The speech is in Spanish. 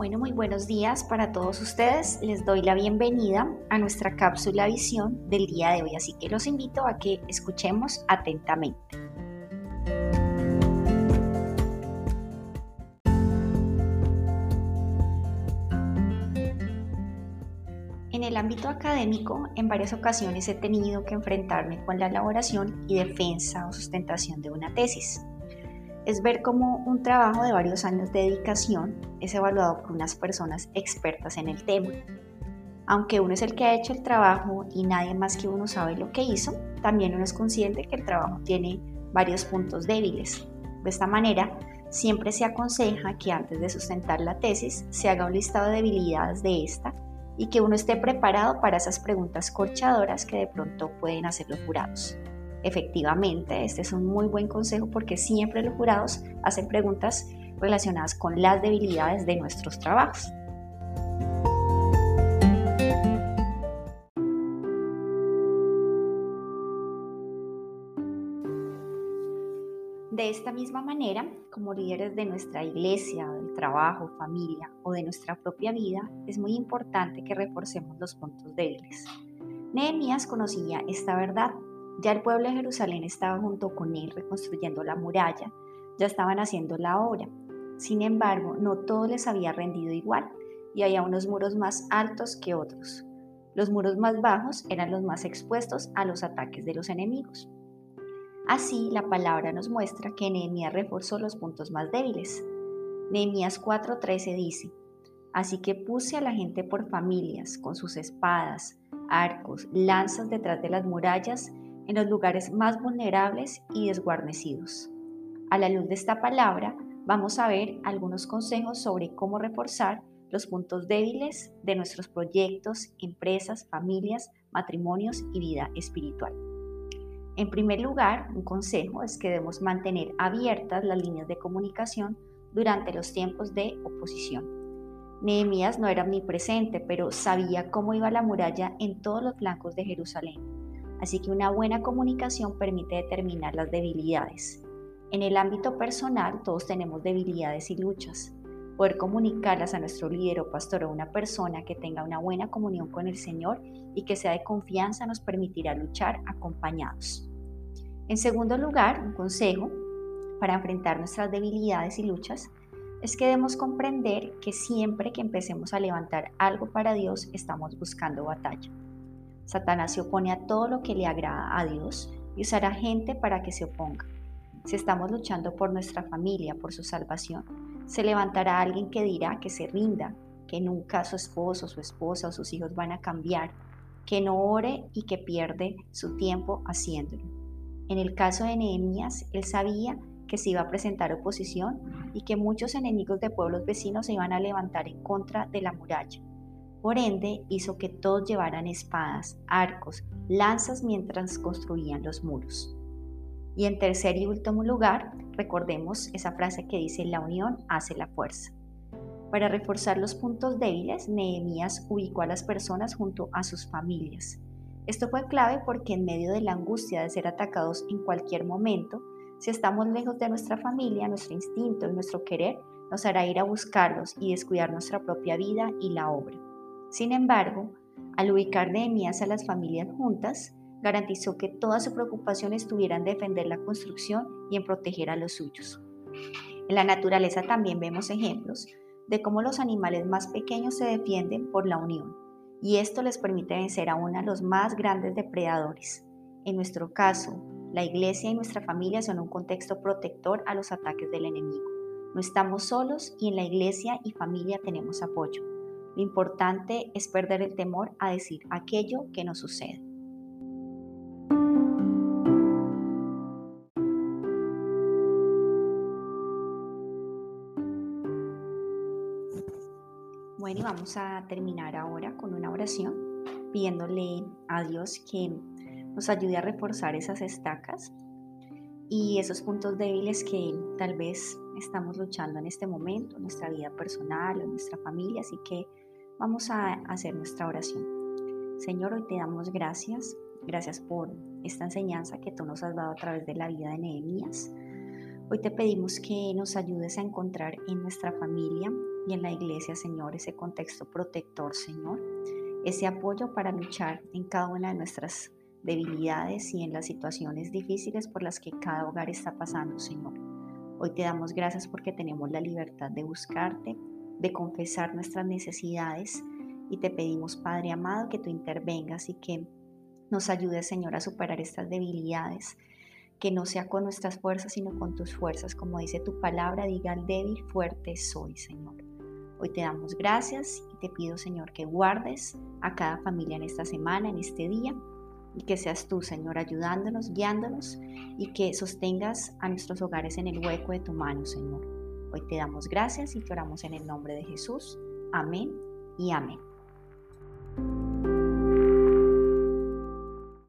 Bueno, muy buenos días para todos ustedes. Les doy la bienvenida a nuestra cápsula visión del día de hoy, así que los invito a que escuchemos atentamente. En el ámbito académico, en varias ocasiones he tenido que enfrentarme con la elaboración y defensa o sustentación de una tesis es ver cómo un trabajo de varios años de dedicación es evaluado por unas personas expertas en el tema. Aunque uno es el que ha hecho el trabajo y nadie más que uno sabe lo que hizo, también uno es consciente que el trabajo tiene varios puntos débiles. De esta manera, siempre se aconseja que antes de sustentar la tesis se haga un listado de debilidades de esta y que uno esté preparado para esas preguntas corchadoras que de pronto pueden hacer los jurados. Efectivamente, este es un muy buen consejo porque siempre los jurados hacen preguntas relacionadas con las debilidades de nuestros trabajos. De esta misma manera, como líderes de nuestra iglesia, del trabajo, familia o de nuestra propia vida, es muy importante que reforcemos los puntos débiles. Nehemías conocía esta verdad ya el pueblo de Jerusalén estaba junto con él reconstruyendo la muralla, ya estaban haciendo la obra. Sin embargo, no todo les había rendido igual y había unos muros más altos que otros. Los muros más bajos eran los más expuestos a los ataques de los enemigos. Así, la palabra nos muestra que Nehemías reforzó los puntos más débiles. Nehemías 4:13 dice, Así que puse a la gente por familias, con sus espadas, arcos, lanzas detrás de las murallas en los lugares más vulnerables y desguarnecidos. A la luz de esta palabra, vamos a ver algunos consejos sobre cómo reforzar los puntos débiles de nuestros proyectos, empresas, familias, matrimonios y vida espiritual. En primer lugar, un consejo es que debemos mantener abiertas las líneas de comunicación durante los tiempos de oposición. Nehemías no era omnipresente, pero sabía cómo iba la muralla en todos los flancos de Jerusalén Así que una buena comunicación permite determinar las debilidades. En el ámbito personal todos tenemos debilidades y luchas. Poder comunicarlas a nuestro líder o pastor o una persona que tenga una buena comunión con el Señor y que sea de confianza nos permitirá luchar acompañados. En segundo lugar, un consejo para enfrentar nuestras debilidades y luchas es que debemos comprender que siempre que empecemos a levantar algo para Dios estamos buscando batalla. Satanás se opone a todo lo que le agrada a Dios y usará gente para que se oponga. Si estamos luchando por nuestra familia, por su salvación, se levantará alguien que dirá que se rinda, que nunca su esposo, su esposa o sus hijos van a cambiar, que no ore y que pierde su tiempo haciéndolo. En el caso de Nehemías, él sabía que se iba a presentar oposición y que muchos enemigos de pueblos vecinos se iban a levantar en contra de la muralla. Por ende, hizo que todos llevaran espadas, arcos, lanzas mientras construían los muros. Y en tercer y último lugar, recordemos esa frase que dice, la unión hace la fuerza. Para reforzar los puntos débiles, Nehemías ubicó a las personas junto a sus familias. Esto fue clave porque en medio de la angustia de ser atacados en cualquier momento, si estamos lejos de nuestra familia, nuestro instinto y nuestro querer nos hará ir a buscarlos y descuidar nuestra propia vida y la obra. Sin embargo, al ubicar Nehemías a las familias juntas, garantizó que toda su preocupación estuviera en defender la construcción y en proteger a los suyos. En la naturaleza también vemos ejemplos de cómo los animales más pequeños se defienden por la unión, y esto les permite vencer aún a los más grandes depredadores. En nuestro caso, la iglesia y nuestra familia son un contexto protector a los ataques del enemigo. No estamos solos y en la iglesia y familia tenemos apoyo. Lo importante es perder el temor a decir aquello que nos sucede. Bueno, y vamos a terminar ahora con una oración pidiéndole a Dios que nos ayude a reforzar esas estacas y esos puntos débiles que tal vez estamos luchando en este momento, en nuestra vida personal o en nuestra familia. Así que Vamos a hacer nuestra oración. Señor, hoy te damos gracias. Gracias por esta enseñanza que tú nos has dado a través de la vida de Nehemías. Hoy te pedimos que nos ayudes a encontrar en nuestra familia y en la iglesia, Señor, ese contexto protector, Señor, ese apoyo para luchar en cada una de nuestras debilidades y en las situaciones difíciles por las que cada hogar está pasando, Señor. Hoy te damos gracias porque tenemos la libertad de buscarte, de confesar nuestras necesidades y te pedimos, Padre amado, que tú intervengas y que nos ayudes, Señor, a superar estas debilidades, que no sea con nuestras fuerzas, sino con tus fuerzas, como dice tu palabra, diga al débil, fuerte soy, Señor. Hoy te damos gracias y te pido, Señor, que guardes a cada familia en esta semana, en este día, y que seas tú, Señor, ayudándonos, guiándonos y que sostengas a nuestros hogares en el hueco de tu mano, Señor. Hoy te damos gracias y te oramos en el nombre de Jesús. Amén y amén.